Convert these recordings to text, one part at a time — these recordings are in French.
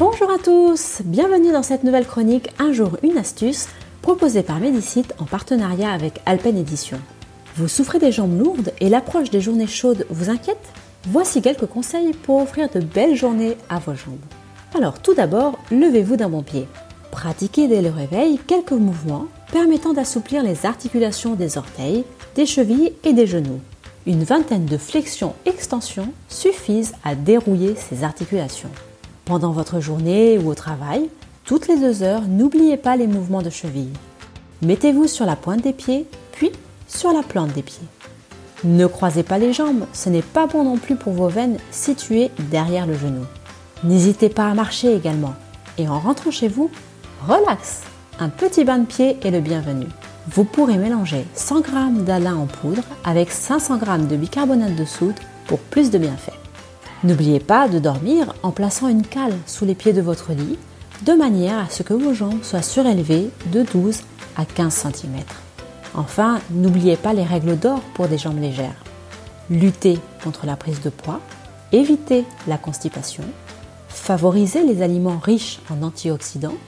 Bonjour à tous, bienvenue dans cette nouvelle chronique Un jour une astuce proposée par Medicite en partenariat avec Alpen Edition. Vous souffrez des jambes lourdes et l'approche des journées chaudes vous inquiète? Voici quelques conseils pour offrir de belles journées à vos jambes. Alors tout d'abord, levez-vous d'un bon pied. Pratiquez dès le réveil quelques mouvements permettant d'assouplir les articulations des orteils, des chevilles et des genoux. Une vingtaine de flexions-extensions suffisent à dérouiller ces articulations. Pendant votre journée ou au travail, toutes les deux heures, n'oubliez pas les mouvements de cheville. Mettez-vous sur la pointe des pieds, puis sur la plante des pieds. Ne croisez pas les jambes, ce n'est pas bon non plus pour vos veines situées derrière le genou. N'hésitez pas à marcher également. Et en rentrant chez vous, relax. Un petit bain de pied est le bienvenu. Vous pourrez mélanger 100 g d'alun en poudre avec 500 g de bicarbonate de soude pour plus de bienfaits. N'oubliez pas de dormir en plaçant une cale sous les pieds de votre lit, de manière à ce que vos jambes soient surélevées de 12 à 15 cm. Enfin, n'oubliez pas les règles d'or pour des jambes légères. Lutter contre la prise de poids, éviter la constipation, favoriser les aliments riches en antioxydants,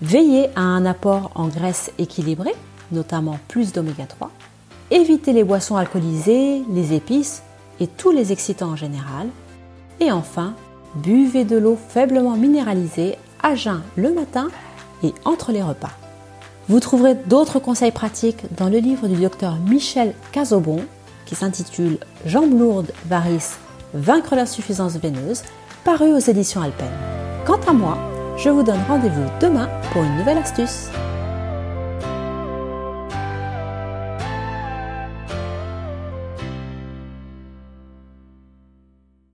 veiller à un apport en graisse équilibré, notamment plus d'oméga 3, éviter les boissons alcoolisées, les épices et tous les excitants en général, et enfin, buvez de l'eau faiblement minéralisée à jeun le matin et entre les repas. Vous trouverez d'autres conseils pratiques dans le livre du docteur Michel Casobon qui s'intitule Jambes lourdes, varices, vaincre l'insuffisance veineuse, paru aux éditions Alpen. Quant à moi, je vous donne rendez-vous demain pour une nouvelle astuce.